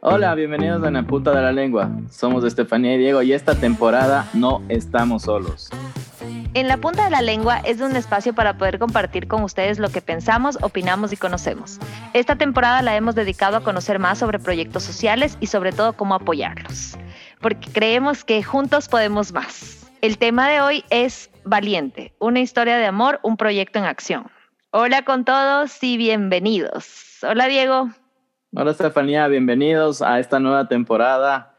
Hola, bienvenidos a la Punta de la Lengua. Somos Estefanía y Diego y esta temporada no estamos solos. En la punta de la lengua es un espacio para poder compartir con ustedes lo que pensamos, opinamos y conocemos. Esta temporada la hemos dedicado a conocer más sobre proyectos sociales y sobre todo cómo apoyarlos, porque creemos que juntos podemos más. El tema de hoy es Valiente, una historia de amor, un proyecto en acción. Hola con todos y bienvenidos. Hola Diego. Hola Estefanía, bienvenidos a esta nueva temporada.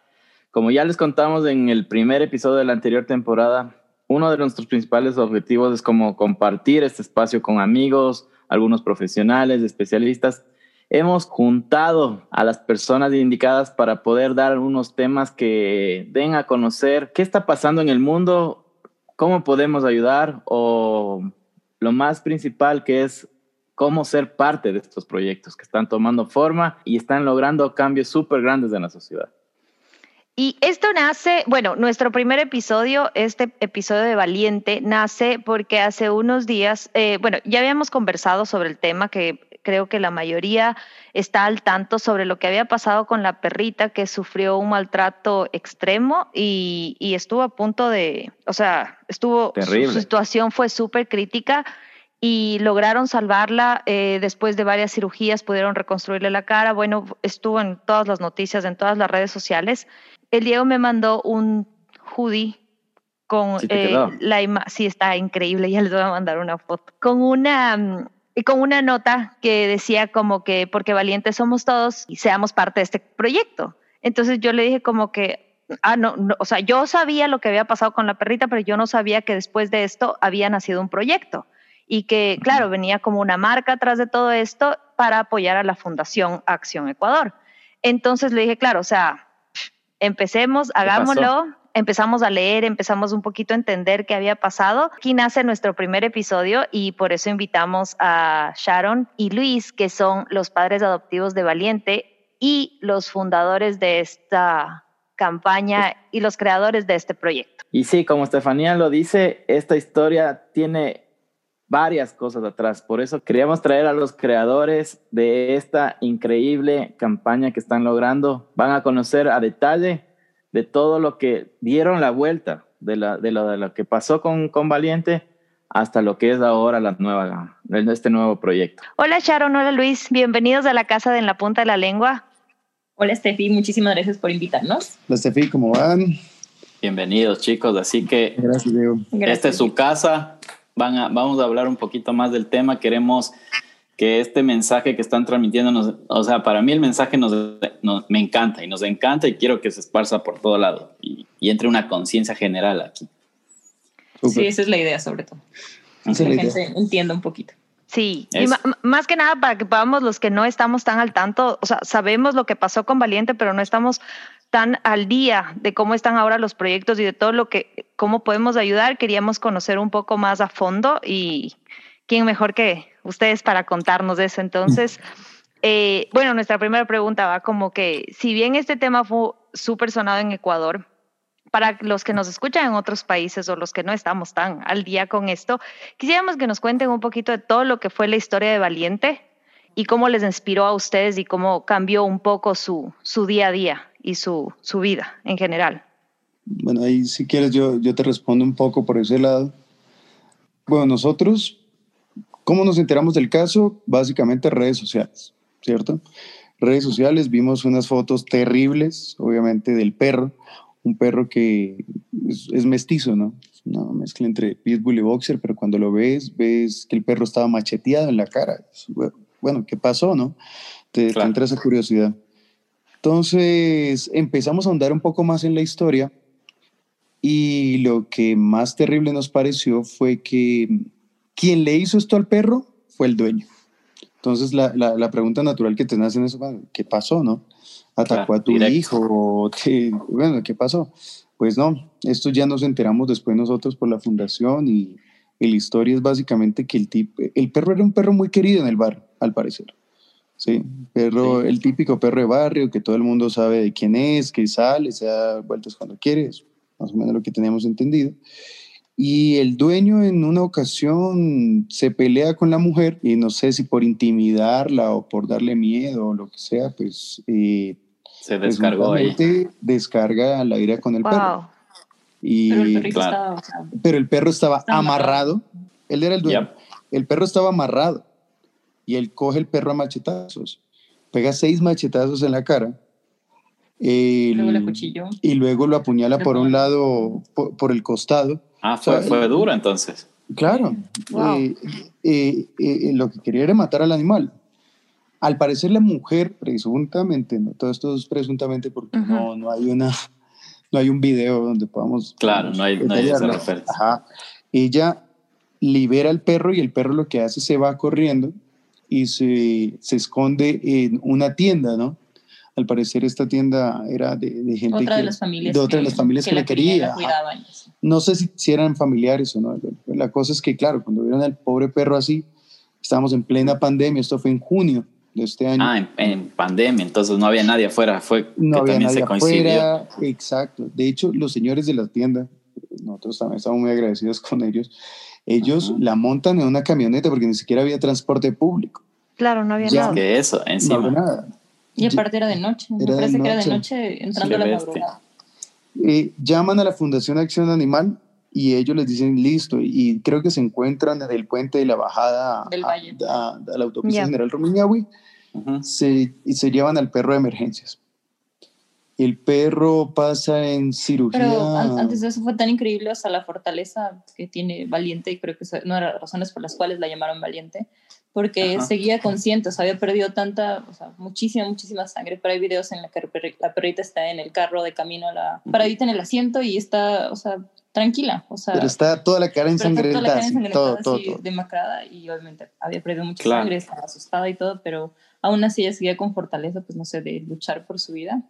Como ya les contamos en el primer episodio de la anterior temporada, uno de nuestros principales objetivos es como compartir este espacio con amigos, algunos profesionales, especialistas. Hemos juntado a las personas indicadas para poder dar unos temas que den a conocer qué está pasando en el mundo, cómo podemos ayudar o lo más principal que es cómo ser parte de estos proyectos que están tomando forma y están logrando cambios súper grandes en la sociedad. Y esto nace, bueno, nuestro primer episodio, este episodio de Valiente, nace porque hace unos días, eh, bueno, ya habíamos conversado sobre el tema que creo que la mayoría está al tanto sobre lo que había pasado con la perrita que sufrió un maltrato extremo y, estuvo a punto de, o sea, estuvo, Terrible. su situación fue súper crítica y lograron salvarla eh, después de varias cirugías, pudieron reconstruirle la cara, bueno, estuvo en todas las noticias, en todas las redes sociales. El Diego me mandó un hoodie con eh, la imagen, sí está increíble, ya les voy a mandar una foto, con una, mm, con una nota que decía como que porque valientes somos todos y seamos parte de este proyecto. Entonces yo le dije como que, ah, no, o sea, yo sabía lo que había pasado con la perrita, pero yo no sabía que después de esto había nacido un proyecto y que, claro, venía como una marca atrás de todo esto para apoyar a la Fundación Acción Ecuador. Entonces le dije, claro, o sea, empecemos, hagámoslo. Empezamos a leer, empezamos un poquito a entender qué había pasado. Aquí nace nuestro primer episodio y por eso invitamos a Sharon y Luis, que son los padres adoptivos de Valiente y los fundadores de esta campaña y los creadores de este proyecto. Y sí, como Estefanía lo dice, esta historia tiene varias cosas atrás. Por eso queríamos traer a los creadores de esta increíble campaña que están logrando. Van a conocer a detalle de todo lo que dieron la vuelta, de, la, de, lo, de lo que pasó con, con Valiente hasta lo que es ahora la nueva, este nuevo proyecto. Hola Sharon, hola Luis, bienvenidos a la Casa de En la Punta de la Lengua. Hola Steffi, muchísimas gracias por invitarnos. Hola Steffi, ¿cómo van? Bienvenidos chicos, así que gracias, Diego. esta es su casa, vamos a hablar un poquito más del tema. Queremos que este mensaje que están transmitiendo, o sea, para mí el mensaje nos, me encanta y nos encanta y quiero que se esparza por todo lado y, entre una conciencia general aquí. Sí, esa es la idea sobre todo. que la, gente entienda un poquito. Sí, y más que nada para que podamos los que no estamos tan al tanto, o sea, sabemos lo que pasó con Valiente, pero no estamos tan al día de cómo están ahora los proyectos y de todo lo que, cómo podemos ayudar, queríamos conocer un poco más a fondo y quién mejor que ustedes para contarnos de eso. Entonces, eh, bueno, nuestra primera pregunta va como que, si bien este tema fue súper sonado en Ecuador, para los que nos escuchan en otros países o los que no estamos tan al día con esto, quisiéramos que nos cuenten un poquito de todo lo que fue la historia de Valiente y cómo les inspiró a ustedes y cómo cambió un poco su, su día a día y su, su vida en general. Bueno, ahí si quieres yo, yo te respondo un poco por ese lado. Bueno, nosotros, ¿cómo nos enteramos del caso? Básicamente redes sociales, ¿cierto? Redes sociales, vimos unas fotos terribles, obviamente, del perro, un perro que es, mestizo, ¿no? Una mezcla entre pitbull y boxer, pero cuando lo ves, ves que el perro estaba macheteado en la cara. Bueno, ¿qué pasó, no? Te, te entra esa curiosidad. Entonces empezamos a ahondar un poco más en la historia y lo que más terrible nos pareció fue que quien le hizo esto al perro fue el dueño. Entonces la, la, pregunta natural que te hacen es, ¿qué pasó, no? ¿Atacó a tu hijo? ¿Qué, bueno, ¿qué pasó? Pues no, esto ya nos enteramos después nosotros por la fundación y, y la historia es básicamente que el, tipo, el perro era un perro muy querido en el bar, al parecer. Sí, perro, el típico perro de barrio que todo el mundo sabe de quién es, que sale, se da vueltas cuando quiere, más o menos lo que teníamos entendido. Y el dueño en una ocasión se pelea con la mujer y no sé si por intimidarla o por darle miedo o lo que sea, pues... Eh, se descargó ahí. Descarga la ira con el perro. Y, pero, el perro estaba amarrado. Él era el dueño. El perro estaba amarrado. Y él coge el perro a machetazos. Pega seis machetazos en la cara y luego lo apuñala por un lado, por, el costado. Ah, fue, fue duro entonces. Claro. Eh, eh, eh, lo que quería era matar al animal. Al parecer la mujer, presuntamente, ¿no? todo esto es presuntamente porque no, no, hay una, no hay un video donde podamos... Claro, no hay, no hay esa referencia. Ajá. Ella libera al perro y el perro lo que hace se va corriendo y se, se esconde en una tienda, ¿no? Al parecer esta tienda era de, gente otra de las familias de otra de las familias que, le quería. No sé si, eran familiares o no. La cosa es que, claro, cuando vieron al pobre perro así, estábamos en plena pandemia, esto fue en junio de este año. Ah, en, pandemia, entonces no había nadie afuera, fue no había nadie Afuera, exacto. De hecho, los señores de la tienda, nosotros también estamos muy agradecidos con ellos, ellos la montan en una camioneta porque ni siquiera había transporte público. Claro, no había nada. que eso, encima. No había nada. Y aparte era de noche, me parece que era de noche entrando a la madrugada. Eh, llaman a la Fundación Acción Animal y ellos les dicen listo y creo que se encuentran en el puente de la bajada Del valle. A, la autopista General Romiñahui se, y se llevan al perro de emergencias. El perro pasa en cirugía. Pero antes de eso fue tan increíble, hasta la fortaleza que tiene Valiente, y creo que de las razones por las cuales la llamaron Valiente, porque seguía consciente, o sea, había perdido tanta, o sea, muchísima, muchísima sangre, pero hay videos en la que la perrita está en el carro de camino a la paradita en el asiento y está, o sea, tranquila, o sea. Pero está toda la cara ensangrentada, toda la cara ensangrentada, todo, todo, demacrada y obviamente había perdido mucha sangre, estaba asustada y todo, pero aún así ella seguía con fortaleza, pues no sé, de luchar por su vida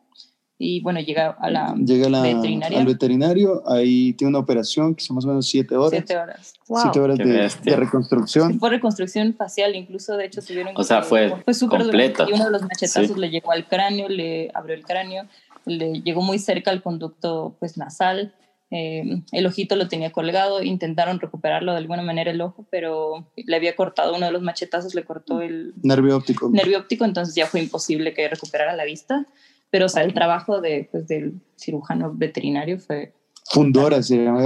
y bueno, llega a la llega al veterinario, ahí tiene una operación que son más o menos siete horas. Siete horas. Siete horas de, reconstrucción. fue reconstrucción facial, incluso de hecho tuvieron O sea, fue, fue súper Y uno de los machetazos le llegó al cráneo, le abrió el cráneo, le llegó muy cerca al conducto pues nasal. Eh, el ojito lo tenía colgado, intentaron recuperarlo de alguna manera el ojo, pero le había cortado uno de los machetazos, le cortó el nervio óptico. Nervio óptico, entonces ya fue imposible que recuperara la vista pero o sea, el trabajo de, pues, del cirujano veterinario fue... Fundora,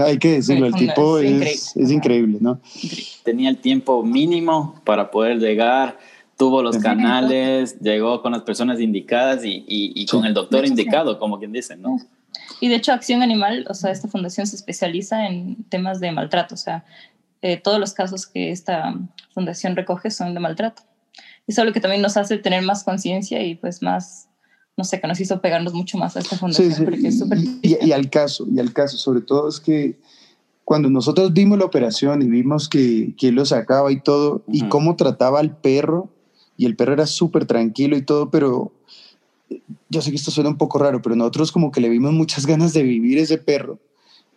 hay que decirlo, el tipo es, es, increíble, ¿no? Tenía el tiempo mínimo para poder llegar, tuvo los canales, llegó con las personas indicadas y, y, con el doctor indicado, como quien dice, ¿no? Y de hecho, Acción Animal, o sea, esta fundación se especializa en temas de maltrato, o sea, eh, todos los casos que esta fundación recoge son de maltrato. Eso es lo que también nos hace tener más conciencia y pues más no sé, que nos hizo pegarnos mucho más a esta fundación. Porque es y, y, al caso, y al caso, sobre todo es que cuando nosotros vimos la operación y vimos que, que él lo sacaba y todo, y cómo trataba al perro, y el perro era súper tranquilo y todo, pero yo sé que esto suena un poco raro, pero nosotros como que le vimos muchas ganas de vivir ese perro.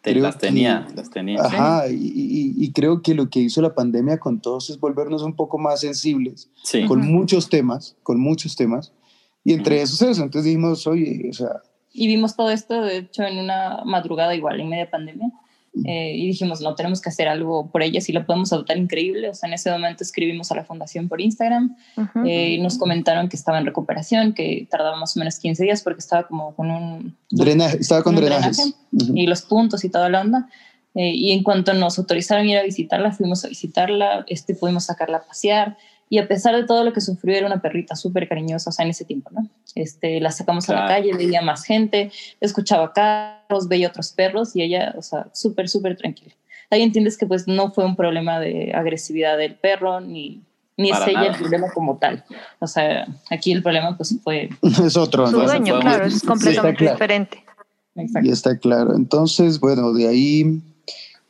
las tenía, las tenía. Ajá, y, y, creo que lo que hizo la pandemia con todos es volvernos un poco más sensibles, con muchos temas, con muchos temas, y entre esos eso, entonces dijimos, oye, o sea... Y vimos todo esto, de hecho, en una madrugada igual, en media pandemia. Eh, y dijimos, no, tenemos que hacer algo por ella, si la podemos adoptar, increíble. O sea, en ese momento escribimos a la fundación por Instagram eh, y nos comentaron que estaba en recuperación, que tardaba más o menos 15 días porque estaba como con un... Drenaje, estaba con, drenajes. Y los puntos y toda la onda. Eh, y en cuanto nos autorizaron ir a visitarla, fuimos a visitarla, este, pudimos sacarla a pasear. Y a pesar de todo lo que sufrió, era una perrita súper cariñosa, o sea, en ese tiempo, ¿no? Este, la sacamos a la calle, veía más gente, escuchaba carros, veía otros perros y ella, o sea, súper, súper tranquila. Ahí entiendes que pues no fue un problema de agresividad del perro, ni, ni es ella el problema como tal. O sea, aquí el problema pues fue... es otro. Su dueño, claro, es completamente diferente. Exacto. Y está claro. Entonces, bueno, de ahí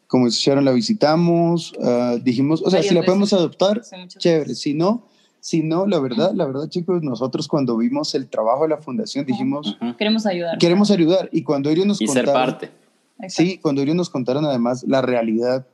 como hicieron, la visitamos, uh, dijimos, o sea, si la podemos adoptar, chévere, si no, si no, la verdad, la verdad, chicos, nosotros cuando vimos el trabajo de la fundación dijimos, queremos ayudar. Queremos ayudar y cuando ellos nos y contaron, ser parte. Sí, cuando ellos nos contaron además la realidad,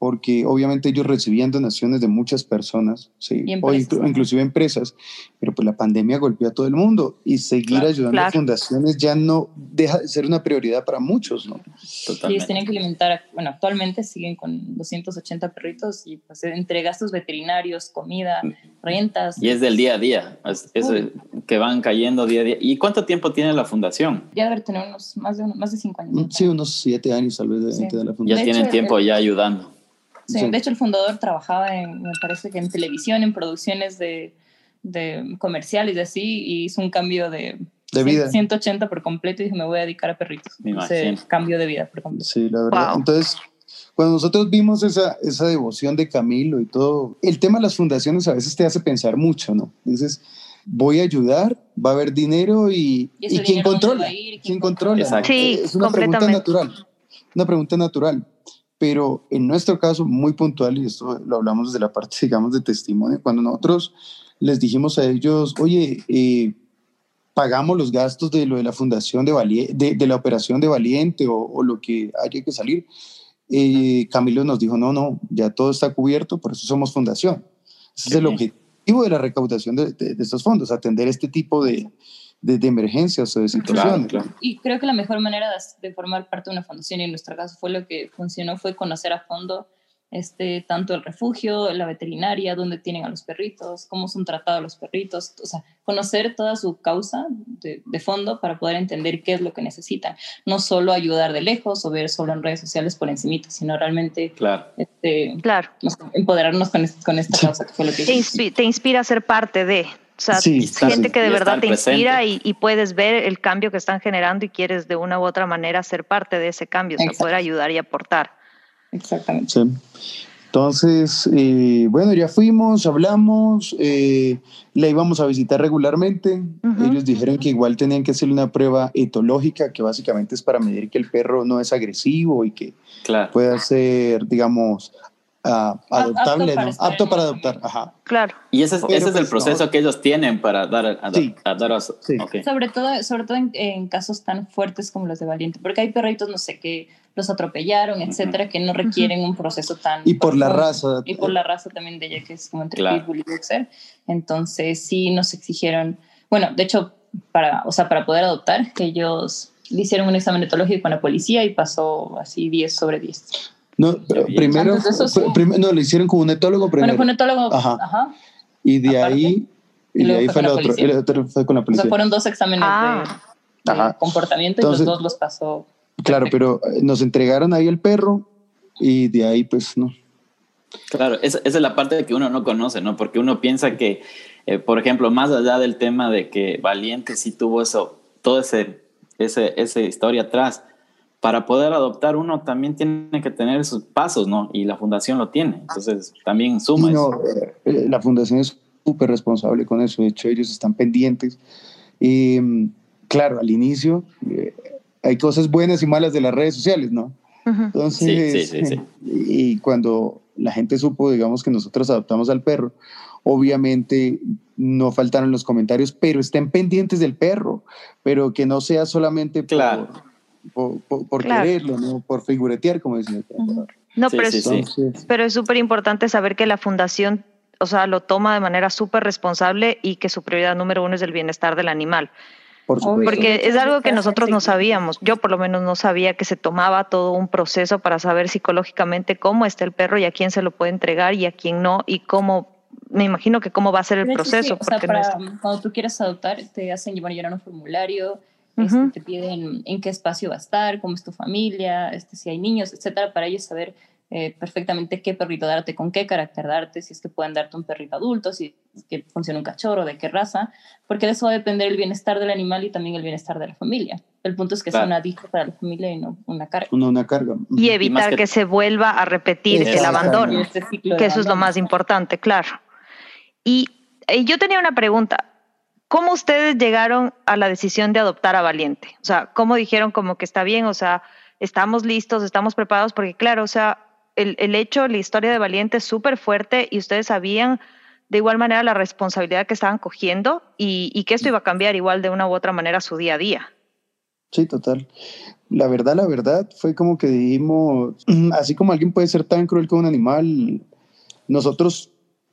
porque obviamente ellos recibían donaciones de muchas personas, sí, o inclusive empresas, pero pues la pandemia golpeó a todo el mundo y seguir ayudando a fundaciones ya no deja de ser una prioridad para muchos, ¿no? Totalmente. Ellos tienen que alimentar, bueno, actualmente siguen con 280 perritos y pues entre gastos veterinarios, comida, mm. rentas. Y es del día a día, es, que van cayendo día a día. ¿Y cuánto tiempo tiene la fundación? Ya debe tener unos más de, más de cinco años. Sí, unos siete años tal vez de, la fundación. Ya tienen tiempo ya ayudando. Sí, de hecho el fundador trabajaba en, me parece que en televisión, en producciones de, de comerciales y así, y hizo un cambio de, de vida. 180 por completo y dije, me voy a dedicar a perritos. Ese cambio de vida por completo. Sí, la verdad. Entonces, cuando nosotros vimos esa, esa devoción de Camilo y todo, el tema de las fundaciones a veces te hace pensar mucho, ¿no? Dices, voy a ayudar, va a haber dinero y, ¿Y, quién controla? ¿Quién, controla? Sí, es una pregunta natural. Una pregunta natural pero en nuestro caso muy puntual, y esto lo hablamos desde la parte, digamos, de testimonio, cuando nosotros les dijimos a ellos, oye, eh, pagamos los gastos de lo de la fundación de, de, la operación de Valiente o, lo que haya que salir, eh, Camilo nos dijo, no, no, ya todo está cubierto, por eso somos fundación. Ese es el objetivo de la recaudación de, de estos fondos, atender este tipo de, de, emergencias o de situaciones. Y creo que la mejor manera de, formar parte de una fundación, y en nuestro caso fue lo que funcionó, fue conocer a fondo este, tanto el refugio, la veterinaria, dónde tienen a los perritos, cómo son tratados los perritos, o sea, conocer toda su causa de, fondo para poder entender qué es lo que necesitan. No solo ayudar de lejos o ver solo en redes sociales por encimita, sino realmente claro. Este, claro. empoderarnos con, con esta causa que fue lo que te, te inspira a ser parte de, o sea, gente que de verdad te inspira y, puedes ver el cambio que están generando y quieres de una u otra manera ser parte de ese cambio, o sea, poder ayudar y aportar. Exactamente. Sí. Entonces, eh, bueno, ya fuimos, hablamos, eh, la íbamos a visitar regularmente. Ellos dijeron que igual tenían que hacer una prueba etológica, que básicamente es para medir que el perro no es agresivo y que pueda ser, digamos, adoptable, apto, ¿no? apto para adoptar. Ajá. Claro. Y ese es, ese es el pues, proceso que ellos tienen para dar a, dar a, Sobre todo, sobre todo en, casos tan fuertes como los de Valiente, porque hay perritos, no sé, que los atropellaron, etcétera, que no requieren un proceso tan... Y por la raza. Y por la raza también de ella, que es como entre Pitbull y Boxer. Entonces, sí nos exigieron, bueno, de hecho, para, o sea, para poder adoptar, que ellos le hicieron un examen etológico con la policía y pasó así 10 sobre 10. No, primero, no, lo hicieron con un etólogo primero. Bueno, con un etólogo. Ajá. Y de ahí, y, de ahí fue, el otro, el otro fue con la policía. O sea, fueron dos exámenes de, ah. comportamiento y los dos los pasó. Claro, pero eh, nos entregaron ahí el perro y de ahí pues no. Claro, esa, esa es la parte que uno no conoce, ¿no? Porque uno piensa que, eh, por ejemplo, más allá del tema de que Valiente sí tuvo eso, todo ese, ese, esa historia atrás, para poder adoptar uno también tiene que tener sus pasos, ¿no? Y la fundación lo tiene, entonces también suma. No, eh, la fundación es súper responsable con eso, de hecho ellos están pendientes. Y mm, claro, al inicio eh, hay cosas buenas y malas de las redes sociales, ¿no? Entonces, sí, sí, sí, y cuando la gente supo, digamos, que nosotros adoptamos al perro, obviamente no faltaron los comentarios, pero estén pendientes del perro, pero que no sea solamente claro por, quererlo, ¿no? por figuretear, como decía. No, pero, es, pero es súper importante saber que la fundación, o sea, lo toma de manera súper responsable y que su prioridad número uno es el bienestar del animal. Porque es algo que nosotros no sabíamos. Yo por lo menos no sabía que se tomaba todo un proceso para saber psicológicamente cómo está el perro y a quién se lo puede entregar y a quién no y cómo me imagino que cómo va a ser el proceso. o sea, para, cuando tú quieres adoptar, te hacen llevar, llenar un formulario, este, te piden en qué espacio va a estar, cómo es tu familia, este, si hay niños, etcétera, para ellos saber eh, perfectamente qué perrito darte, con qué carácter darte, si es que pueden darte un perrito adulto, si es que funciona un cachorro, de qué raza, porque de eso va a depender el bienestar del animal y también el bienestar de la familia. El punto es que sea una dicha para la familia y no una carga. una carga. Y evitar que, se vuelva a repetir el abandono, este que eso es lo más importante, claro. Y eh, yo tenía una pregunta. ¿Cómo ustedes llegaron a la decisión de adoptar a Valiente? O sea, ¿cómo dijeron como que está bien? O sea, estamos listos, estamos preparados, porque claro, o sea, el, el hecho, la historia de Valiente es súper fuerte y ustedes sabían de igual manera la responsabilidad que estaban cogiendo y, y, que esto iba a cambiar igual de una u otra manera su día a día. Sí, total. La verdad, la verdad, fue como que dijimos, así como alguien puede ser tan cruel con un animal, nosotros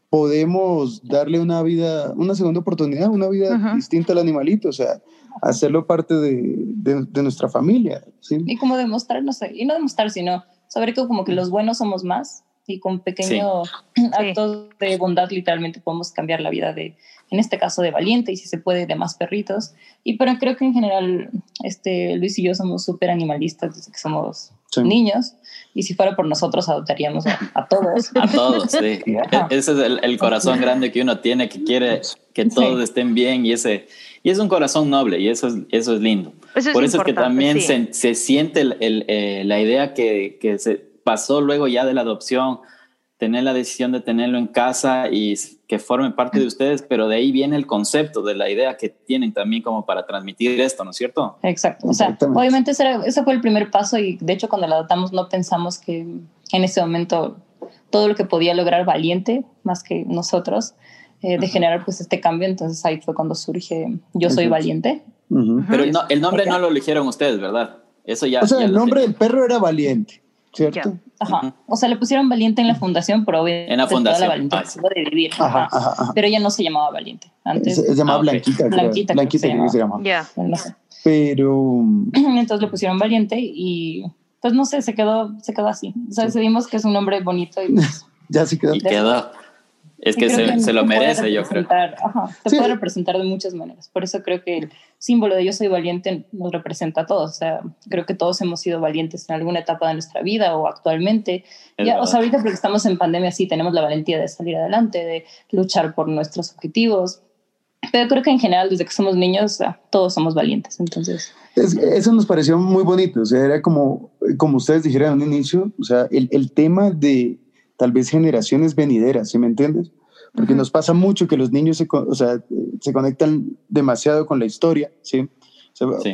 podemos darle una vida, una segunda oportunidad, una vida distinta al animalito, o sea, hacerlo parte de, de, nuestra familia. ¿sí? Y como demostrar, no sé, y no demostrar, sino saber que como que los buenos somos más y con pequeños actos de bondad literalmente podemos cambiar la vida de, en este caso de Valiente y si se puede de más perritos. Y pero creo que en general este, Luis y yo somos súper animalistas desde que somos niños y si fuera por nosotros adoptaríamos a, todos. A todos, sí. E-, ese es el, corazón grande que uno tiene, que quiere que todos estén bien y ese y es un corazón noble y eso es, eso es lindo. por eso es que también se, se, siente el, eh, la idea que, que se pasó luego ya de la adopción tener la decisión de tenerlo en casa y que forme parte de ustedes, pero de ahí viene el concepto de la idea que tienen también como para transmitir esto, ¿no es cierto? Exacto. O sea, obviamente ese, fue el primer paso y de hecho cuando lo adoptamos no pensamos que en ese momento todo lo que podía lograr Valiente, más que nosotros, eh, de generar pues este cambio. Entonces ahí fue cuando surge Yo Soy Valiente. Pero el nombre no lo eligieron ustedes, ¿verdad? Eso ya. O sea, el nombre del perro era Valiente. ¿Cierto? Ajá. O sea, le pusieron Valiente en la fundación, pero obviamente en la fundación. La de vivir. Ajá, ajá, Pero ella no se llamaba Valiente. Antes se, llamaba ah, Blanquita. Blanquita. Blanquita, que se llama. Ya. No sé. Pero entonces le pusieron Valiente y pues no sé, se quedó se quedó así. O sea, decidimos que es un nombre bonito y pues, ya se quedó. Y quedó. Es que, se, lo merece, yo creo. Ajá, se puede representar de muchas maneras. Por eso creo que el símbolo de yo soy valiente nos representa a todos. O sea, creo que todos hemos sido valientes en alguna etapa de nuestra vida o actualmente. Ya, o sea, ahorita porque estamos en pandemia, sí, tenemos la valentía de salir adelante, de luchar por nuestros objetivos. Pero creo que en general, desde que somos niños, todos somos valientes. Entonces. eso nos pareció muy bonito. O sea, era como, como ustedes dijeron al inicio, o sea, el, el tema de tal vez generaciones venideras, ¿sí me entiendes? Porque nos pasa mucho que los niños se, o sea, se conectan demasiado con la historia, ¿sí?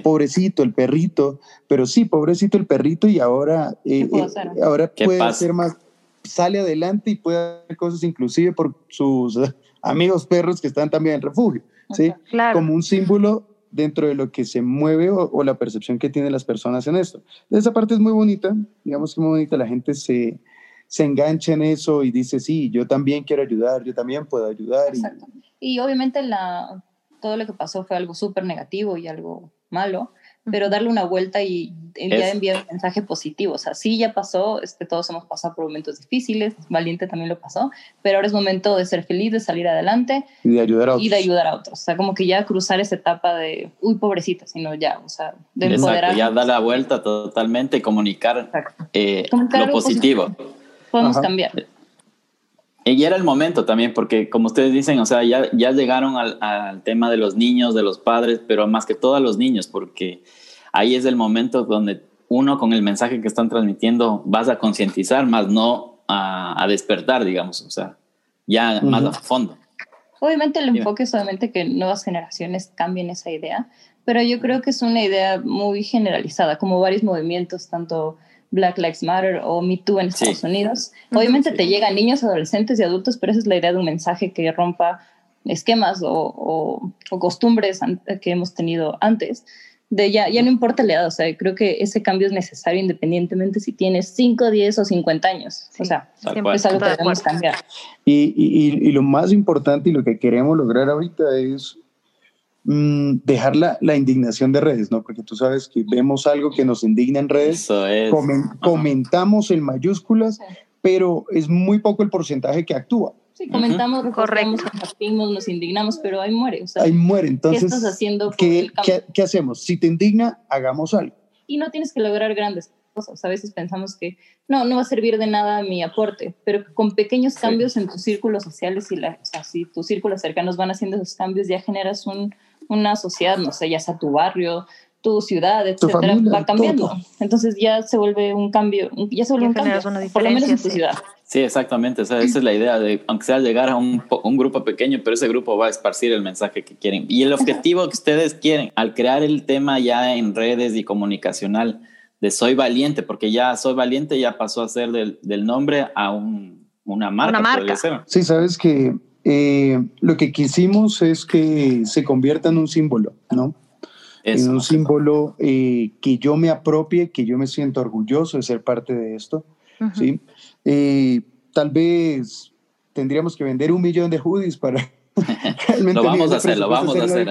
Pobrecito el perrito, pero sí, pobrecito el perrito y ahora, eh, eh, ahora puede hacer más, sale adelante y puede hacer cosas inclusive por sus amigos perros que están también en refugio, ¿sí? Como un símbolo dentro de lo que se mueve o, o, la percepción que tienen las personas en esto. Esa parte es muy bonita, digamos que muy bonita, la gente se, se engancha en eso y dice, sí, yo también quiero ayudar, yo también puedo ayudar. Exacto. Y, obviamente la, todo lo que pasó fue algo súper negativo y algo malo, pero darle una vuelta y ya enviar un mensaje positivo. O sea, sí, ya pasó, este, todos hemos pasado por momentos difíciles, Valiente también lo pasó, pero ahora es momento de ser feliz, de salir adelante y de ayudar a otros. Y de ayudar a otros. O sea, como que ya cruzar esa etapa de, uy, pobrecita, sino ya, o sea, de empoderar. ya dar la vuelta totalmente y comunicar, eh, lo positivo podemos cambiar. Y era el momento también, porque como ustedes dicen, o sea, ya, ya llegaron al, tema de los niños, de los padres, pero más que todo a los niños, porque ahí es el momento donde uno con el mensaje que están transmitiendo vas a concientizar, más no a, despertar, digamos, o sea, ya más a fondo. Obviamente el enfoque es solamente que nuevas generaciones cambien esa idea, pero yo creo que es una idea muy generalizada, como varios movimientos, tanto Black Lives Matter o Me Too en Estados Unidos. Obviamente te llegan niños, adolescentes y adultos, pero esa es la idea de un mensaje que rompa esquemas o, costumbres que hemos tenido antes. De ya, ya no importa la edad, o sea, creo que ese cambio es necesario independientemente si tienes 5, 10 o 50 años. o sea, siempre es algo que debemos cambiar. Y, y, y, lo más importante y lo que queremos lograr ahorita es Mm, dejar la, la, indignación de redes, ¿no? Porque tú sabes que vemos algo que nos indigna en redes, comentamos en mayúsculas, pero es muy poco el porcentaje que actúa. Sí, comentamos, correcto, nos indignamos, pero ahí muere. ahí muere, entonces. ¿Qué estás haciendo? ¿qué, ¿qué, hacemos? Si te indigna, hagamos algo. Y no tienes que lograr grandes cosas. A veces pensamos que no, no va a servir de nada mi aporte, pero con pequeños cambios en tus círculos sociales y la, o sea, si tus círculos cercanos van haciendo esos cambios, ya generas un, una sociedad, no sé, ya sea tu barrio, tu ciudad, etcétera, va cambiando. Entonces ya se vuelve un cambio, ya se vuelve un cambio, por lo menos en tu ciudad. Sí, exactamente. O sea, esa es la idea de, aunque sea llegar a un, un, grupo pequeño, pero ese grupo va a esparcir el mensaje que quieren. Y el objetivo que ustedes quieren, al crear el tema ya en redes y comunicacional de Soy Valiente, porque ya Soy Valiente ya pasó a ser del, del nombre a un, una marca. Una marca. Sí, sabes que eh, lo que quisimos es que se convierta en un símbolo, ¿no? en un símbolo eh, que yo me apropie, que yo me siento orgulloso de ser parte de esto. ¿sí? Eh, tal vez tendríamos que vender un millón de hoodies para realmente lo vamos a hacer, lo vamos a hacer.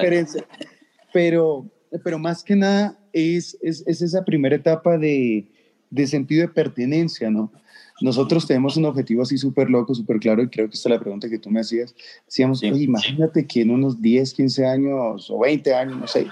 Pero, pero más que nada es, es, es esa primera etapa de, de, sentido de pertenencia, ¿no? Nosotros tenemos un objetivo así súper loco, súper claro, y creo que esta es la pregunta que tú me hacías. Decíamos, imagínate que en unos 10, 15 años o 20 años, no sé,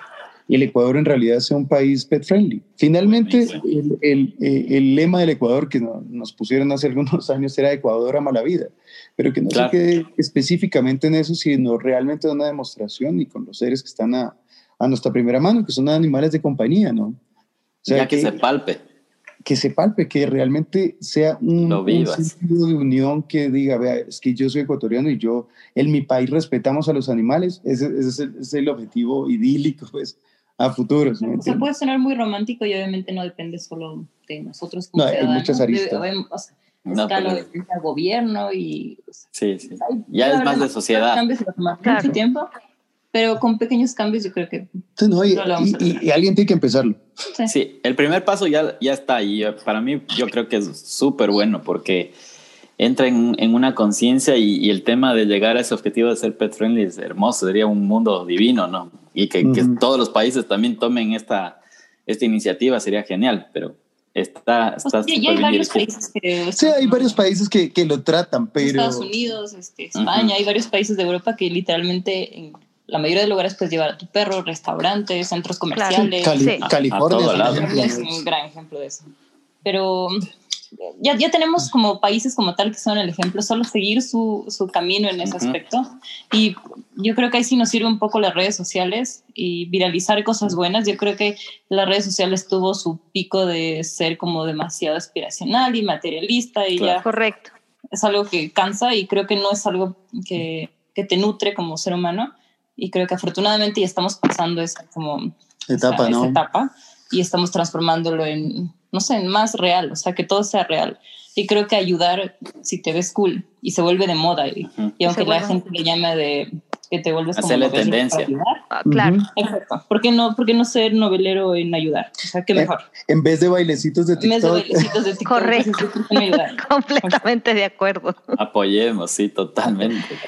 el Ecuador en realidad sea un país pet friendly. Finalmente, el, el, eh, el, lema del Ecuador que nos pusieron hace algunos años era Ecuador ama la vida, pero que no se quede específicamente en eso, sino realmente una demostración y con los seres que están a, a nuestra primera mano, que son animales de compañía, ¿no? O sea, ya que, se palpe. Que se palpe, que realmente sea un, un, sentido de unión que diga, vea, es que yo soy ecuatoriano y yo, en mi país respetamos a los animales, ese, ese es, el, ese es el objetivo idílico, pues, a futuros. O sea, puede sonar muy romántico y obviamente no depende solo de nosotros como no, Hay muchas aristas. o sea, no, pero... el gobierno y... sí, sí. ya es más de sociedad. Cambios mucho tiempo, pero con pequeños cambios yo creo que... Sí, no, y, y, y, alguien tiene que empezarlo. Sí. sí, el primer paso ya, ya está ahí. Para mí yo creo que es súper bueno porque entra en, en una conciencia y, y, el tema de llegar a ese objetivo de ser pet friendly es hermoso, sería un mundo divino, ¿no? Y que, uh -huh. que todos los países también tomen esta, esta iniciativa sería genial, pero está, está pues, hay varios países que, sí hay varios países que, que lo tratan pero Estados Unidos este, España uh -huh. hay varios países de Europa que literalmente en la mayoría de lugares puedes llevar a tu perro restaurantes centros comerciales Cali sí. California es un gran ejemplo de eso pero ya, ya tenemos como países como tal que son el ejemplo, solo seguir su, su camino en ese uh -huh. aspecto. Y yo creo que ahí sí nos sirve un poco las redes sociales y viralizar cosas buenas. Yo creo que las redes sociales tuvo su pico de ser como demasiado aspiracional y materialista y claro. ya. Correcto. Es algo que cansa y creo que no es algo que, que te nutre como ser humano. Y creo que afortunadamente ya estamos pasando esa como etapa, esa, ¿no? esa etapa y estamos transformándolo en no sé, más real, o sea, que todo sea real. Y creo que ayudar, si te ves cool y se vuelve de moda, y, y aunque la gente le llame de que te vuelves Hacerle como tendencia. Ah, claro. Uh -huh. Exacto. ¿Por qué, no, ¿Por qué no ser novelero en ayudar? O sea, qué mejor. En, en vez de bailecitos de TikTok. En vez de bailecitos de TikTok. Correcto. Completamente de acuerdo. Apoyemos, sí, totalmente.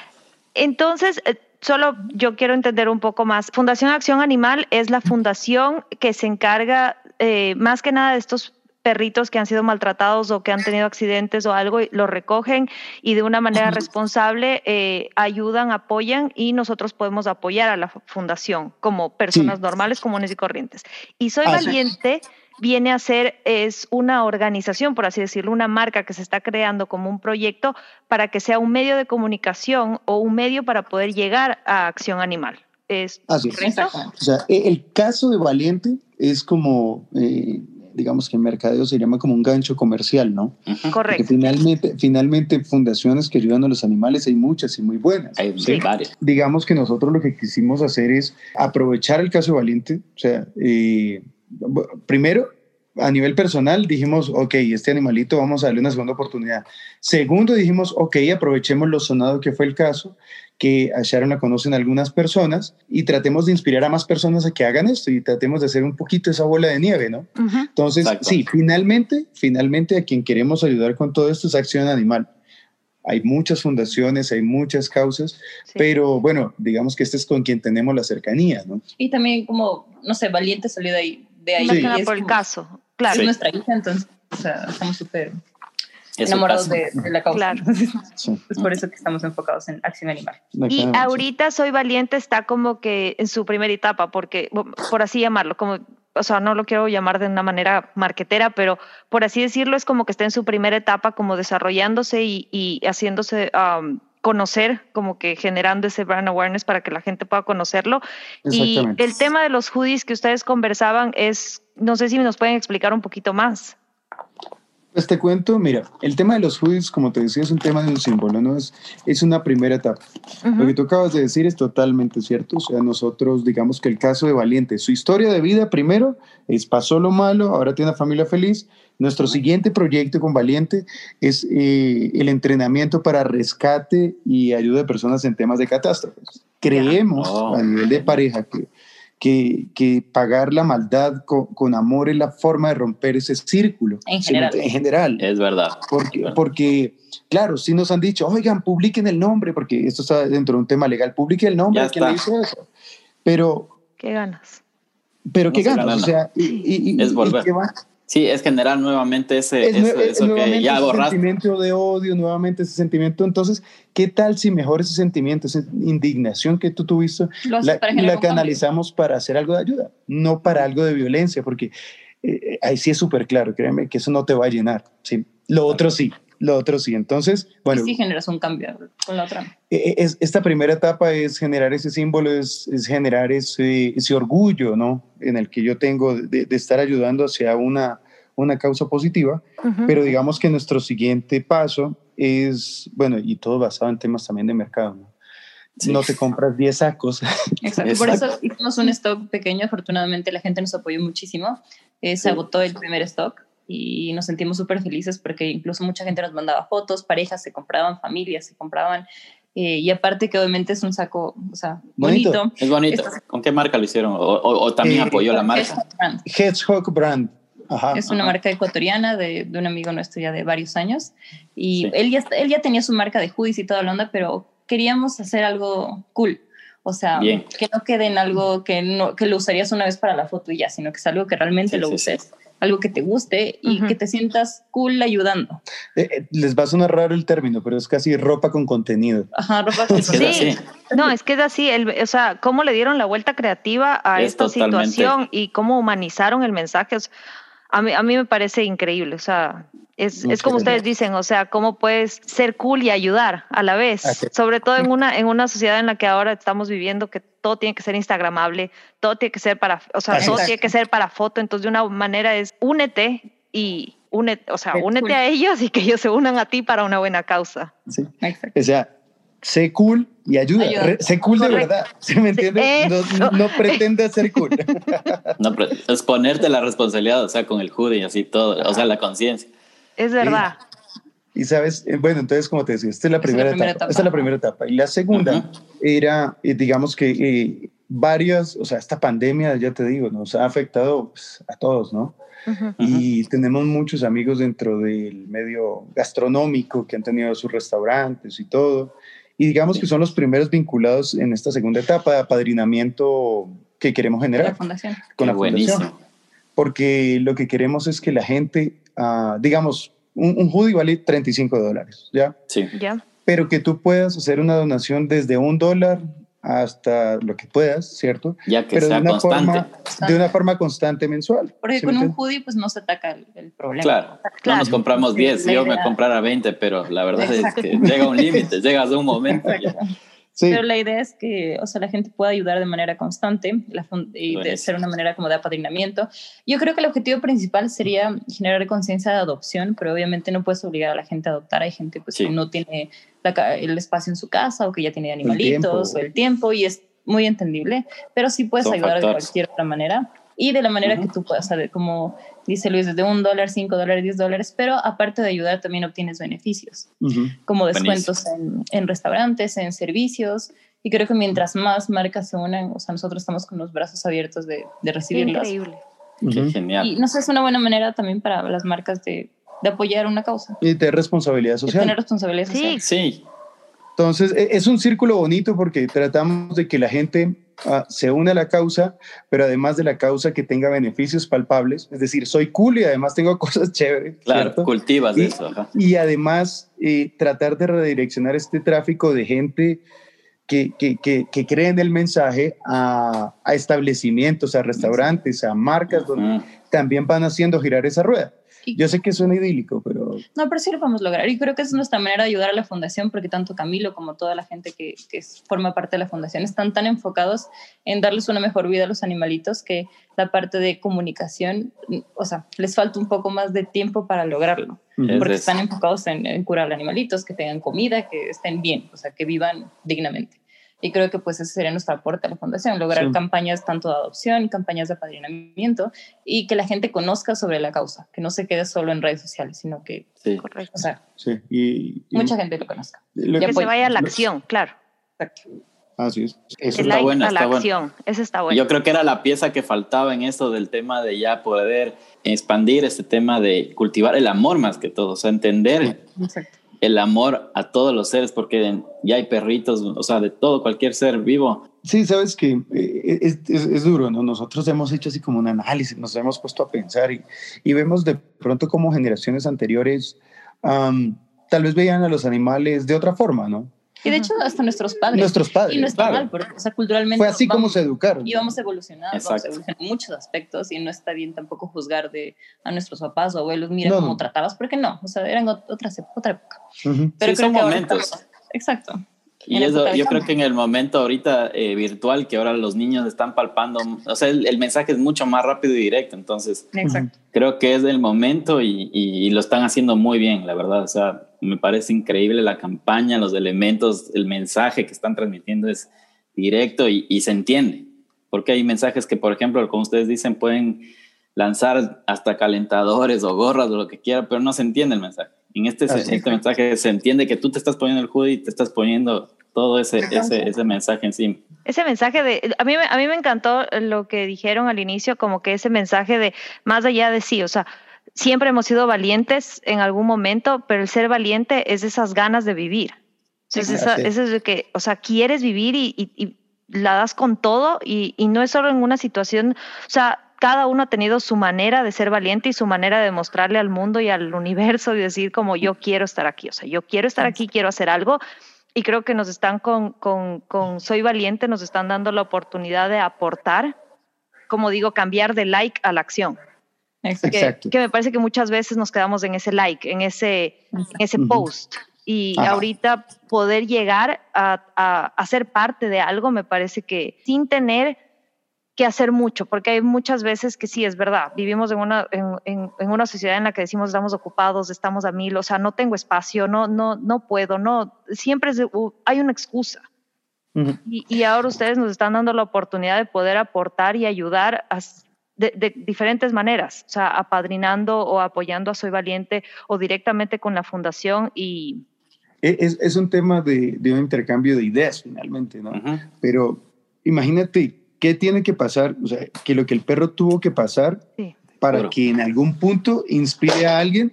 Entonces, eh, solo yo quiero entender un poco más. Fundación Acción Animal es la fundación que se encarga eh, más que nada de estos perritos que han sido maltratados o que han tenido accidentes o algo, los recogen y de una manera responsable eh, ayudan, apoyan y nosotros podemos apoyar a la fundación como personas sí. normales, comunes y corrientes. Y Soy ah, Valiente sí. Viene a ser, es una organización, por así decirlo, una marca que se está creando como un proyecto para que sea un medio de comunicación o un medio para poder llegar a acción animal. ¿Es Así es. O sea, el caso de Valiente es como, eh, digamos que en mercadeo se llama como un gancho comercial, ¿no? Uh -huh. Correcto. Porque finalmente, finalmente fundaciones que ayudan a los animales hay muchas y muy buenas. Hay sí. varias. Digamos que nosotros lo que quisimos hacer es aprovechar el caso de Valiente, o sea, eh, primero a nivel personal dijimos, ok, este animalito vamos a darle una segunda oportunidad. Segundo, dijimos, ok, aprovechemos lo sonado que fue el caso, que a Sharon la conocen algunas personas y tratemos de inspirar a más personas a que hagan esto y tratemos de hacer un poquito esa bola de nieve, ¿no? Uh -huh. Entonces, Exacto. sí, finalmente, finalmente a quien queremos ayudar con todo esto es Acción Animal. Hay muchas fundaciones, hay muchas causas, sí. pero bueno, digamos que este es con quien tenemos la cercanía, ¿no? Y también como, no sé, Valiente salió de ahí. De ahí sí. por el caso, claro. Es nuestra hija, entonces, o sea, estamos súper enamorados de, de, la causa. Claro. Sí. Es por eso que estamos enfocados en acción animal. Y ahorita Soy Valiente está como que en su primera etapa, porque, por así llamarlo, como, o sea, no lo quiero llamar de una manera marquetera, pero por así decirlo, es como que está en su primera etapa, como desarrollándose y, y haciéndose um, conocer, como que generando ese brand awareness para que la gente pueda conocerlo. Y el tema de los hoodies que ustedes conversaban es, no sé si nos pueden explicar un poquito más. Pues te cuento, mira, el tema de los hoodies, como te decía, es un tema de un símbolo, ¿no? Es, es una primera etapa. Uh -huh. Lo que tú acabas de decir es totalmente cierto. O sea, nosotros, digamos que el caso de Valiente, su historia de vida primero es pasó lo malo, ahora tiene una familia feliz. Nuestro siguiente proyecto con Valiente es eh, el entrenamiento para rescate y ayuda de personas en temas de catástrofes. Creemos oh. a nivel de pareja que que, que pagar la maldad con, con, amor es la forma de romper ese círculo. En general. En general. Es verdad. Porque, porque, claro, si nos han dicho, oigan, publiquen el nombre, porque esto está dentro de un tema legal, publiquen el nombre, ¿quién le hizo eso? Pero... ¿Qué ganas? Pero ¿qué ganas? O sea, y, y, es volver. ¿y Sí, es generar nuevamente ese, es, eso, es eso que ya borraste. sentimiento de odio, nuevamente ese sentimiento. Entonces, ¿qué tal si mejor ese sentimiento, esa indignación que tú tuviste, la, la canalizamos para hacer algo de ayuda, no para algo de violencia? Porque eh, ahí sí es súper claro, créeme, que eso no te va a llenar. ¿sí? Lo otro sí, lo otro sí. Entonces, bueno. Y sí generas un cambio con la otra. Es, esta primera etapa es generar ese símbolo, es, es generar ese, ese, orgullo, ¿no? En el que yo tengo de, de estar ayudando hacia una, una causa positiva, uh -huh. pero digamos que nuestro siguiente paso es, bueno, y todo basado en temas también de mercado, ¿no? Sí. no te compras 10 sacos. Exacto. Por eso hicimos un stock pequeño. Afortunadamente la gente nos apoyó muchísimo. Eh, se sí. agotó el primer stock y nos sentimos súper felices porque incluso mucha gente nos mandaba fotos, parejas se compraban, familias se compraban. Eh, y aparte que obviamente es un saco, o sea, bonito. bonito. Es bonito. Estas... ¿Con qué marca lo hicieron? ¿O, o, o también eh, apoyó la marca? Hedgehog Brand. Hedgehog Brand. Ajá, es una ajá. marca ecuatoriana de, de, un amigo nuestro ya de varios años. Y sí. él, ya, él ya tenía su marca de hoodies y toda la onda, pero queríamos hacer algo cool. O sea, Bien. que no quede en algo que, no, que lo usarías una vez para la foto y ya, sino que es algo que realmente sí, lo uses. Algo que te guste y uh -huh. que te sientas cool ayudando. Eh, les va a sonar raro el término, pero es casi ropa con contenido. Ajá, ropa con contenido. Sí, no, es que es así, el, o sea, cómo le dieron la vuelta creativa a es esta totalmente. situación y cómo humanizaron el mensaje. O sea, a mí, a mí me parece increíble, o sea, es, es como ustedes dicen, o sea, cómo puedes ser cool y ayudar a la vez, okay. sobre todo en una, en una sociedad en la que ahora estamos viviendo que todo tiene que ser instagramable, todo tiene que ser para, o sea, todo tiene que ser para foto, entonces de una manera es únete y únete, o sea, únete cool. a ellos y que ellos se unan a ti para una buena causa. Sí, Exacto. o sea, sé cool y ayuda. ayuda. Sé cool Correcto. de verdad. ¿Sí me entiendes? No, no, pretende ser cool. no, es ponerte la responsabilidad, o sea, con el hoodie y así todo, o sea, la conciencia. Es verdad. Y, y, sabes, eh, bueno, entonces, como te decía, esta es la primera, es la primera etapa. etapa. Esta es la primera etapa. Y la segunda uh -huh. era, eh, digamos que eh, varias, o sea, esta pandemia, ya te digo, nos ha afectado pues, a todos, ¿no? Uh -huh. Y tenemos muchos amigos dentro del medio gastronómico que han tenido sus restaurantes y todo y digamos que son los primeros vinculados en esta segunda etapa de apadrinamiento que queremos generar la fundación. con Qué la buenísimo. fundación. Porque lo que queremos es que la gente, uh, digamos, un, un hoodie vale 35 dólares, ¿ya? Sí. ¿Ya? Pero que tú puedas hacer una donación desde un dólar hasta lo que puedas, ¿cierto? Ya que Pero sea de una constante. Forma, de una forma constante mensual. Porque ¿sí con un hoodie pues no se ataca el, el problema. Claro. claro. no nos compramos 10, yo me comprara 20, pero la verdad Exacto. es que llega un límite, llegas a un momento. Sí. Pero la idea es que, o sea, la gente pueda ayudar de manera constante la y de ser una manera como de apadrinamiento. Yo creo que el objetivo principal sería generar conciencia de adopción, pero obviamente no puedes obligar a la gente a adoptar. Hay gente pues, sí. que no tiene la, el espacio en su casa o que ya tiene animalitos el o el tiempo y es muy entendible, pero sí puedes Son ayudar factores. de cualquier otra manera y de la manera uh -huh. que tú puedas saber, como dice Luis, desde un dólar, cinco dólares, diez dólares, pero aparte de ayudar también obtienes beneficios, uh -huh. como descuentos en, en, restaurantes, en servicios, y creo que mientras más marcas se unan, o sea, nosotros estamos con los brazos abiertos de, de recibirlas. Increíble. Uh -huh. Qué genial. Y no sé, es una buena manera también para las marcas de, de apoyar una causa. Y tener responsabilidad social. De tener responsabilidad social. Sí. sí. Entonces, e, es un círculo bonito porque tratamos de que la gente uh, se une a la causa, pero además de la causa que tenga beneficios palpables. Es decir, soy cool y además tengo cosas chéveres. Claro, ¿cierto? cultivas y, eso. Ajá. Y además eh, tratar de redireccionar este tráfico de gente que, que, que, que cree en el mensaje a, a, establecimientos, a restaurantes, a marcas donde también van haciendo girar esa rueda. Yo sé que suena idílico, pero... No, pero sí lo podemos lograr. Y creo que es nuestra manera de ayudar a la fundación, porque tanto Camilo como toda la gente que, que forma parte de la fundación están tan enfocados en darles una mejor vida a los animalitos que la parte de comunicación, o sea, les falta un poco más de tiempo para lograrlo. Es porque están enfocados en, en curar a animalitos, que tengan comida, que estén bien, o sea, que vivan dignamente. Y creo que pues ese sería nuestro aporte a la fundación, lograr sí. campañas tanto de adopción, campañas de apadrinamiento y que la gente conozca sobre la causa, que no se quede solo en redes sociales, sino que, sí. correcto, o sea, sí. y, y, mucha gente lo conozca. Lo que, que se vaya a la acción, claro. Exacto. Así es. Eso está like bueno, a la acción. Eso está bueno. Yo creo que era la pieza que faltaba en esto del tema de ya poder expandir este tema de cultivar el amor más que todo, o sea, entender el amor a todos los seres, porque ya hay perritos, o sea, de todo, cualquier ser vivo. Sí, sabes que eh, es, duro, ¿no? Nosotros hemos hecho así como un análisis, nos hemos puesto a pensar y, vemos de pronto como generaciones anteriores tal vez veían a los animales de otra forma, ¿no? Y de hecho, hasta nuestros padres. Nuestros padres. Y no está mal, porque o sea, culturalmente. Fue así como se educaron. Y vamos evolucionando, vamos evolucionando en muchos aspectos y no está bien tampoco juzgar de a nuestros papás o abuelos, mira cómo tratabas, porque no, o sea, eran otras, otra época. Pero sí, son momentos. exacto. Y eso, yo creo que en el momento ahorita eh, virtual, que ahora los niños están palpando, o sea, el, mensaje es mucho más rápido y directo, entonces Exacto. creo que es el momento y, y, lo están haciendo muy bien, la verdad, o sea, me parece increíble la campaña, los elementos, el mensaje que están transmitiendo es directo y, y se entiende, porque hay mensajes que, por ejemplo, como ustedes dicen, pueden lanzar hasta calentadores o gorras o lo que quiera, pero no se entiende el mensaje. En este, este mensaje se entiende que tú te estás poniendo el hoodie y te estás poniendo todo ese, ese, ese mensaje encima. Ese mensaje de, a mí, a mí me encantó lo que dijeron al inicio, como que ese mensaje de más allá de sí, o sea, siempre hemos sido valientes en algún momento, pero el ser valiente es esas ganas de vivir. Entonces, eso es de que, o sea, quieres vivir y, y, la das con todo y, y, no es solo en una situación, o sea, cada uno ha tenido su manera de ser valiente y su manera de mostrarle al mundo y al universo y decir como yo quiero estar aquí, o sea, yo quiero estar aquí, quiero hacer algo. Y creo que nos están con, con, con Soy Valiente, nos están dando la oportunidad de aportar, como digo, cambiar de like a la acción. Exacto. Que, me parece que muchas veces nos quedamos en ese like, en ese, en ese post. Y ahorita poder llegar a, a, a, ser parte de algo, me parece que sin tener que hacer mucho, porque hay muchas veces que sí, es verdad, vivimos en una, en, en, una sociedad en la que decimos estamos ocupados, estamos a mil, o sea, no tengo espacio, no, no, no puedo, no, siempre es, hay una excusa. y, y, ahora ustedes nos están dando la oportunidad de poder aportar y ayudar a, de, de, diferentes maneras, o sea, apadrinando o apoyando a Soy Valiente o directamente con la fundación y... E, es, es un tema de, de, un intercambio de ideas finalmente, ¿no? Pero imagínate ¿Qué tiene que pasar? O sea, que lo que el perro tuvo que pasar para que en algún punto inspire a alguien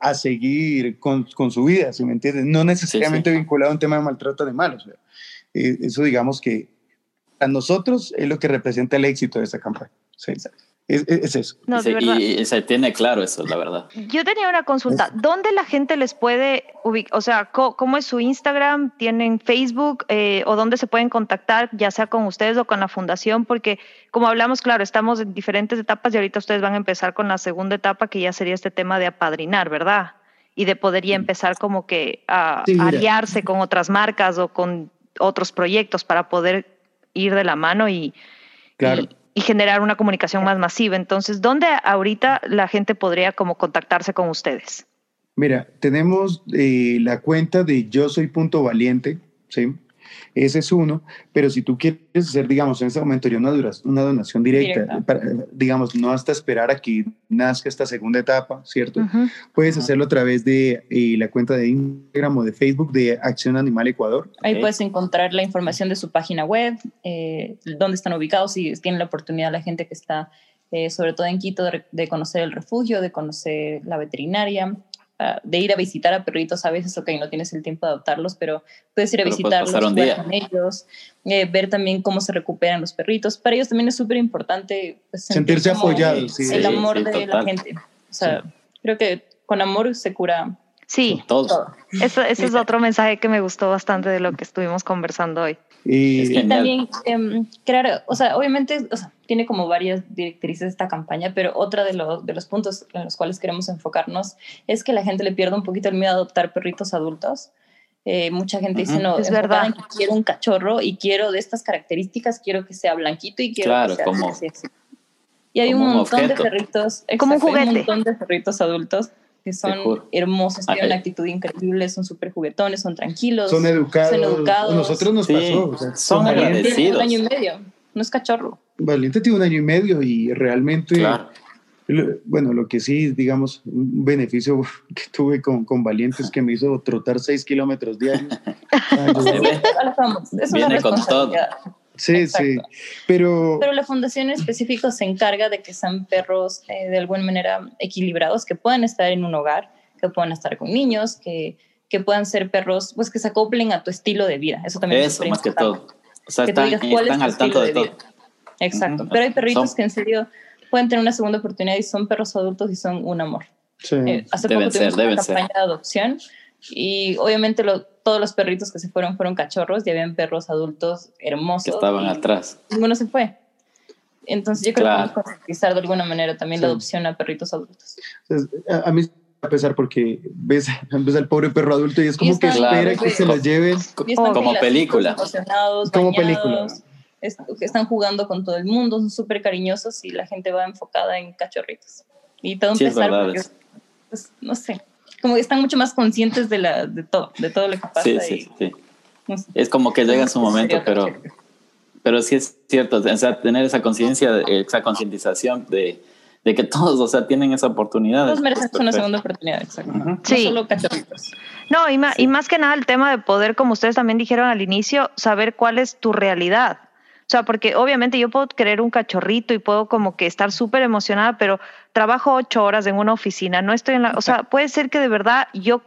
a seguir con, con su vida, ¿sí me entiendes? No necesariamente vinculado a un tema de maltrato animal. O sea, eh, eso digamos que a nosotros es lo que representa el éxito de esta campaña. Sí. Es, eso. y, se tiene claro eso, la verdad. Yo tenía una consulta. ¿Dónde la gente les puede ubicar? O sea, ¿cómo, es su Instagram? ¿Tienen Facebook? Eh, ¿O dónde se pueden contactar, ya sea con ustedes o con la fundación? Porque, como hablamos, claro, estamos en diferentes etapas y ahorita ustedes van a empezar con la segunda etapa, que ya sería este tema de apadrinar, ¿verdad? Y de poder ya empezar como que a aliarse con otras marcas o con otros proyectos para poder ir de la mano y, claro y generar una comunicación más masiva. Entonces, ¿dónde ahorita la gente podría como contactarse con ustedes? Mira, tenemos eh, la cuenta de yo soy punto valiente, ¿sí? Ese es uno, pero si tú quieres hacer, digamos, en este momento ya una, una donación directa, digamos, no hasta esperar a que nazca esta segunda etapa, ¿cierto? Puedes hacerlo a través de eh, la cuenta de Instagram o de Facebook de Acción Animal Ecuador. Ahí puedes encontrar la información de su página web, eh, dónde están ubicados, si tienen la oportunidad la gente que está, eh, sobre todo en Quito, de conocer el refugio, de conocer la veterinaria de ir a visitar a perritos a veces, ok, no tienes el tiempo de adoptarlos, pero puedes ir a visitarlos, jugar con ellos, eh, ver también cómo se recuperan los perritos. Para ellos también es súper importante pues, sentirse apoyados. El, el amor de la gente. O sea, creo que con amor se cura Sí, todo. Eso, ese es otro mensaje que me gustó bastante de lo que estuvimos conversando hoy. Y, también eh, crear, o sea, obviamente o sea, tiene como varias directrices esta campaña, pero otra de, los de los puntos en los cuales queremos enfocarnos es que la gente le pierda un poquito el miedo a adoptar perritos adultos. Eh, mucha gente dice, no, es verdad. Que quiero un cachorro y quiero de estas características, quiero que sea blanquito y quiero claro, que sea como, Y hay un montón de perritos, como un juguete. un montón de perritos adultos que son hermosos, tienen una actitud increíble, son súper juguetones, son tranquilos. Son educados. Son educados. Nosotros nos pasó. son, agradecidos. un año y medio, no es cachorro. Valiente tiene un año y medio y realmente Bueno, lo que sí, digamos, un beneficio que tuve con, con Valientes que me hizo trotar seis kilómetros diarios. Viene con todo. Sí, sí, pero... Pero la fundación en específico se encarga de que sean perros eh, de alguna manera equilibrados, que puedan estar en un hogar, que puedan estar con niños, que, que puedan ser perros, pues que se acoplen a tu estilo de vida. Eso también Eso, más que todo. O sea, están, al tanto de, todo. Exacto, pero hay perritos que en serio pueden tener una segunda oportunidad y son perros adultos y son un amor. Sí. Eh, hace deben poco tuvimos ser, una campaña de adopción y obviamente lo, todos los perritos que se fueron fueron cachorros y habían perros adultos hermosos. Que estaban atrás. Ninguno se fue. Entonces yo creo Claro. que podemos concientizar de alguna manera también la Sí. adopción a perritos adultos. A, mí a pesar porque ves, ves al pobre perro adulto y es como Y que espera Claro. que se lo lleven. Como las- película. Como película. es- están jugando con todo el mundo, son súper cariñosos y la gente va enfocada en cachorritos. Y todo Sí, verdad porque, pues, no sé, como que están mucho más conscientes de, la, de todo, de todo lo que pasa. Sí, y, sí, sí. no sé. Es como que llega su momento, pero, pero sí es cierto, o sea, tener esa conciencia, esa concientización de, de que todos, o sea, tienen esa oportunidad. Todos merecen es una segunda oportunidad, exacto. Ujú. Sí. No solo cachorritos. No, y, ma- y más que nada el tema de poder, como ustedes también dijeron al inicio, saber cuál es tu realidad. O sea, porque obviamente yo puedo querer un cachorrito y puedo como que estar súper emocionada, pero trabajo ocho horas en una oficina, no estoy en la... O sea, puede ser que de verdad yo,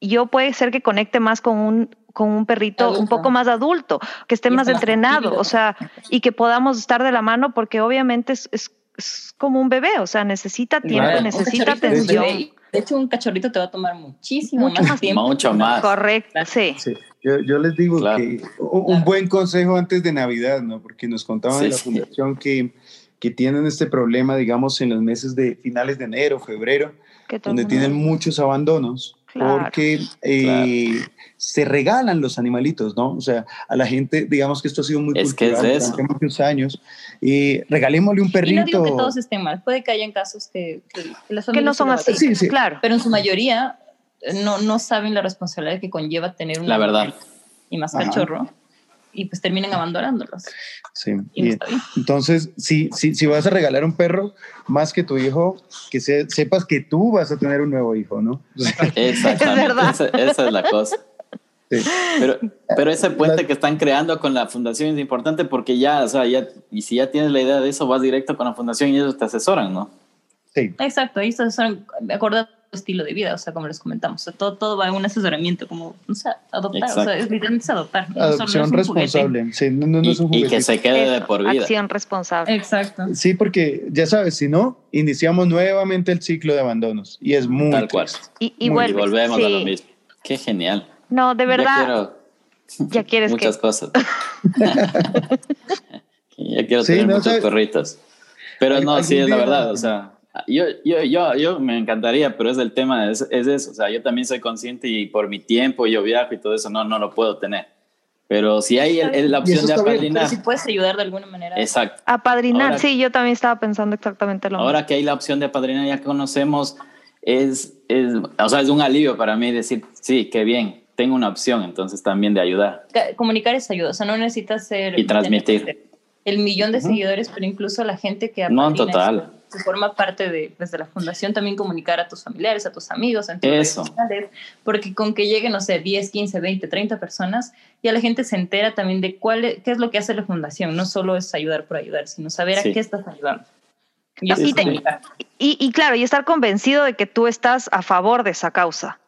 yo puede ser que conecte más con un con un perrito un Adulto. poco más adulto, que esté Y más entrenado, o sea, y que podamos estar de la mano porque obviamente es, es, es como un bebé, o sea, necesita tiempo, Claro. Un necesita un atención. De hecho, un cachorrito te va a tomar muchísimo Mucho más más tiempo. Mucho más. Correcto, sí. Sí, yo, yo les digo Claro. que un un buen consejo antes de Navidad, ¿no? Porque nos contaban Sí, en la sí. fundación que, que tienen este problema, digamos, en los meses de finales de enero, febrero, donde tienen muchos abandonos, Claro. porque eh, se regalan los animalitos, ¿no? O sea, a la gente, digamos que esto ha sido muy Es que es cultural eso. durante muchos años. Y regalémosle un Y no perrito. digo que todos estén mal, puede que hayan casos que, que, que las que no son así. Sí, sí. claro. Pero en su mayoría eh, no, no saben la responsabilidad que conlleva tener un La verdad. y más Ajá. Y pues terminan abandonándolos. Sí. Y no. Entonces, si, si, si vas a regalar un perro, más que tu hijo, que se- sepas que tú vas a tener un nuevo hijo, ¿no? Exactamente, Es verdad. Esa, esa es la cosa. Sí. Pero, pero ese puente La- que están creando con la fundación es importante porque ya, o sea, ya, y si ya tienes la idea de eso, vas directo con la fundación y ellos te asesoran, ¿no? Sí. Exacto, ahí se son acordado tu estilo de vida, o sea, como les comentamos, o sea, todo, todo va en un asesoramiento, como, o sea, adoptar, o Exacto. sea, es literalmente es adoptar. no solo- no es Adopción juguete. responsable. Sí, no, no, no Y, es un y que se quede de Eso, por vida. Acción responsable. Exacto. Sí, porque ya sabes, si no, iniciamos nuevamente el ciclo de abandonos y es muy Tal cual. Y, y Muy-. Y volvemos a sí. lo mismo. Qué genial. No, de verdad, Ya quiero ya quieres muchas que. cosas. ya quiero Sí, tener no, muchos ¿sabes? perritos. Pero no, sí es la verdad. O sea, yo, yo, yo, yo me encantaría, pero es el tema, es, es eso. O sea, yo también soy consciente y por mi tiempo yo viajo y todo eso, no, no lo puedo tener. Pero si hay el- el- la opción de bien, Pero apadrinar, si puedes ayudar de alguna manera. exacto. Apadrinar, Ahora- sí, yo también estaba pensando exactamente lo mismo. Ahora que hay la opción de apadrinar, ya conocemos, es, es, o sea, es un alivio para mí decir, sí, qué bien, tengo una opción, entonces también de ayudar. Ca- Comunicar es ayuda, o sea, no necesitas ser... Y transmitir. El millón de Ujú. seguidores, pero incluso la gente que No, apadrina total. Que forma parte de, pues, de la fundación, también comunicar a tus familiares, a tus amigos, en tus Eso. sociales, porque con que lleguen, no sé, 10, 15, 20, 30 personas, ya la gente se entera también de cuál es- qué es lo que hace la fundación, no solo es ayudar por ayudar, sino saber Sí. a qué estás ayudando. Y Y te-. Y, y claro, y estar convencido de que tú estás a favor de esa causa.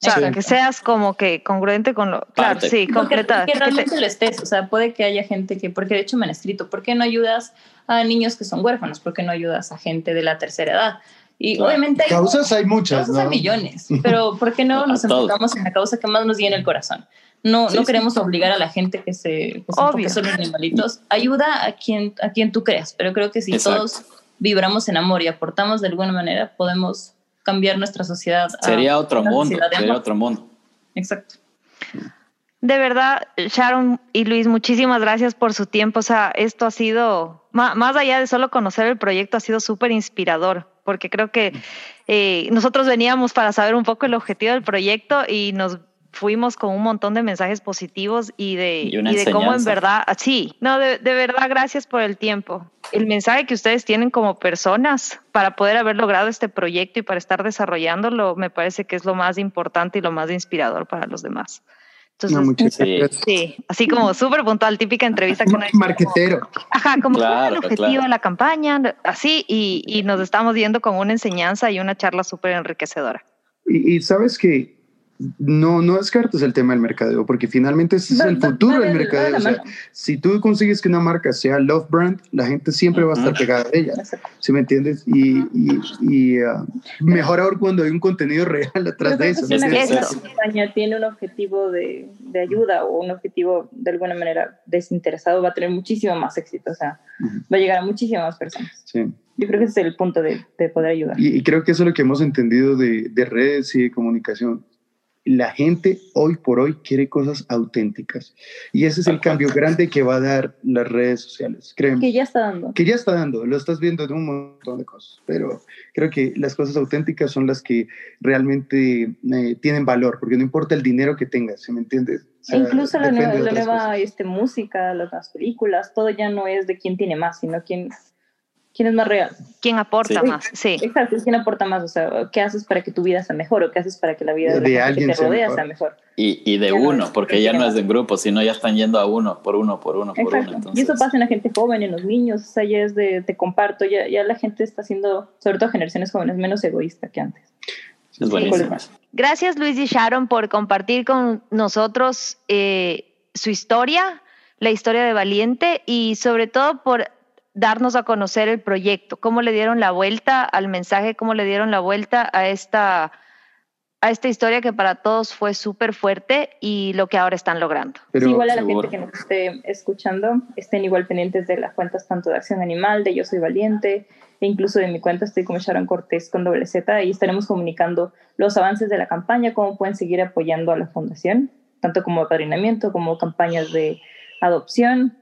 O sea, Exacto. que seas como que congruente con lo. Claro, Parte. sí, completa. Que que te- realmente lo estés, o sea, puede que haya gente que, porque de hecho me han escrito, ¿por qué no ayudas a niños que son huérfanos? ¿Por qué no ayudas a gente de la tercera edad? Y Claro. obviamente hay Causas hay muchas, causas ¿no? hay millones, pero ¿por qué no A nos enfocamos en la causa que más nos llena el corazón? No, Sí, no sí. queremos obligar a la gente que se, que se Obvio. enfoque solo en animalitos. Ayuda a quien, a quien tú creas, pero creo que si Exacto. todos vibramos en amor y aportamos de alguna manera, podemos cambiar nuestra sociedad. a Sería otro una mundo, sería otro mundo. Exacto. De verdad, Sharon y Luis, muchísimas gracias por su tiempo. O sea, esto ha sido, más allá de solo conocer el proyecto, ha sido súper inspirador, porque creo que eh, nosotros veníamos para saber un poco el objetivo del proyecto y nos fuimos con un montón de mensajes positivos y de, y de cómo en verdad, ah, sí, no, de, de, verdad, gracias por el tiempo. El mensaje que ustedes tienen como personas para poder haber logrado este proyecto y para estar desarrollándolo, me parece que es lo más importante y lo más inspirador para los demás. Entonces, sí. así como súper puntual, típica entrevista que Marquetero. ajá, como el objetivo de la campaña, así, y, y, nos estamos viendo con una enseñanza y una charla súper enriquecedora. Y, y, sabes que no, no descartes el tema del mercadeo, porque finalmente ese es el futuro del mercadeo. O sea, si tú consigues que una marca sea love brand, la gente siempre va a estar pegada a ella. ¿Sí me entiendes? Y, y, y uh, mejor ahora cuando hay un contenido real atrás de eso. Campaña tiene un objetivo de, de, ayuda o un objetivo de alguna manera desinteresado, va a tener muchísimo más éxito. O sea, va a llegar a muchísimas más personas. Sí. Yo creo que ese es el punto de, de poder ayudar. Y, y, creo que eso es lo que hemos entendido de, de redes y de comunicación la gente hoy por hoy quiere cosas auténticas. Y ese es el cambio grande que va a dar las redes sociales, créeme. Que ya está dando. Que ya está dando, lo estás viendo de un montón de cosas. Pero creo que las cosas auténticas son las que realmente eh, tienen valor, porque no importa el dinero que tengas, ¿se me entiendes? incluso la nueva, la nueva este, música, las películas, todo ya no es de quién tiene más, sino quién quién es más real. ¿Quién aporta más? Sí. Exacto, quién aporta más. O sea, ¿qué haces para que tu vida sea mejor o qué haces para que la vida de, alguien que te rodea sea mejor? Y, y de uno, porque ya no es de grupo, sino ya están yendo a uno, por uno, por uno, por uno. Y eso pasa en la gente joven, en los niños, o sea, ya es de te comparto, ya, ya la gente está siendo, sobre todo generaciones jóvenes, menos egoísta que antes. Es buenísimo. Gracias Luis y Sharon por compartir con nosotros eh, su historia, la historia de Valiente y sobre todo por darnos a conocer el proyecto, cómo le dieron la vuelta al mensaje, cómo le dieron la vuelta a esta, a esta historia que para todos fue súper fuerte y lo que ahora están logrando. Pero, igual a la gente que nos esté escuchando, estén igual pendientes de las cuentas tanto de Acción Animal, de Yo Soy Valiente, e incluso de mi cuenta estoy como Sharon Cortés con doble Z y estaremos comunicando los avances de la campaña, cómo pueden seguir apoyando a la fundación, tanto como apadrinamiento como campañas de adopción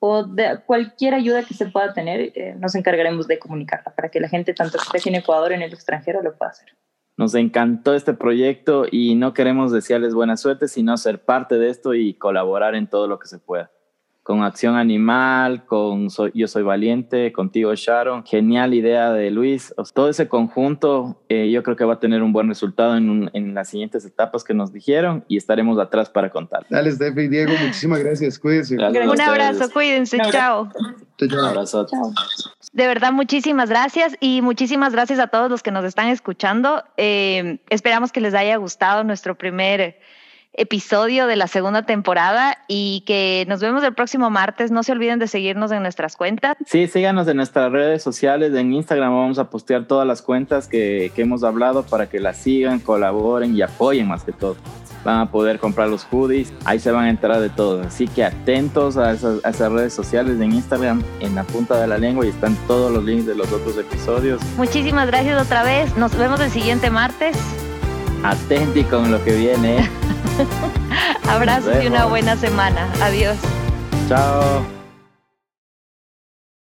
o de cualquier ayuda que se pueda tener, eh, nos encargaremos de comunicarla para que la gente, tanto aquí en Ecuador en el extranjero, lo pueda hacer. Nos encantó este proyecto y no queremos desearles buena suerte, sino ser parte de esto y colaborar en todo lo que se pueda con Acción Animal, con Yo Soy Valiente, contigo Sharon. Genial idea de Luis. Todo ese conjunto eh, yo creo que va a tener un buen resultado en, en, las siguientes etapas que nos dijeron y estaremos atrás para contar. Dale, Steffi y Diego, muchísimas gracias. Cuídense. un abrazo, cuídense. Chao. Un abrazo. Chao. De verdad, muchísimas gracias y muchísimas gracias a todos los que nos están escuchando. Eh, esperamos que les haya gustado nuestro primer episodio de la segunda temporada y que nos vemos el próximo martes. No se olviden de seguirnos en nuestras cuentas. Sí, síganos en nuestras redes sociales, en Instagram vamos a postear todas las cuentas que, que hemos hablado para que las sigan, colaboren y apoyen más que todo. Van a poder comprar los hoodies, ahí se van a enterar de todo. Así que atentos a esas, a esas redes sociales en Instagram, en la punta de la lengua y están todos los links de los otros episodios. Muchísimas gracias otra vez. Nos vemos el siguiente martes. Atenti con lo que viene. Abrazos y una buena semana. Adiós. Chao.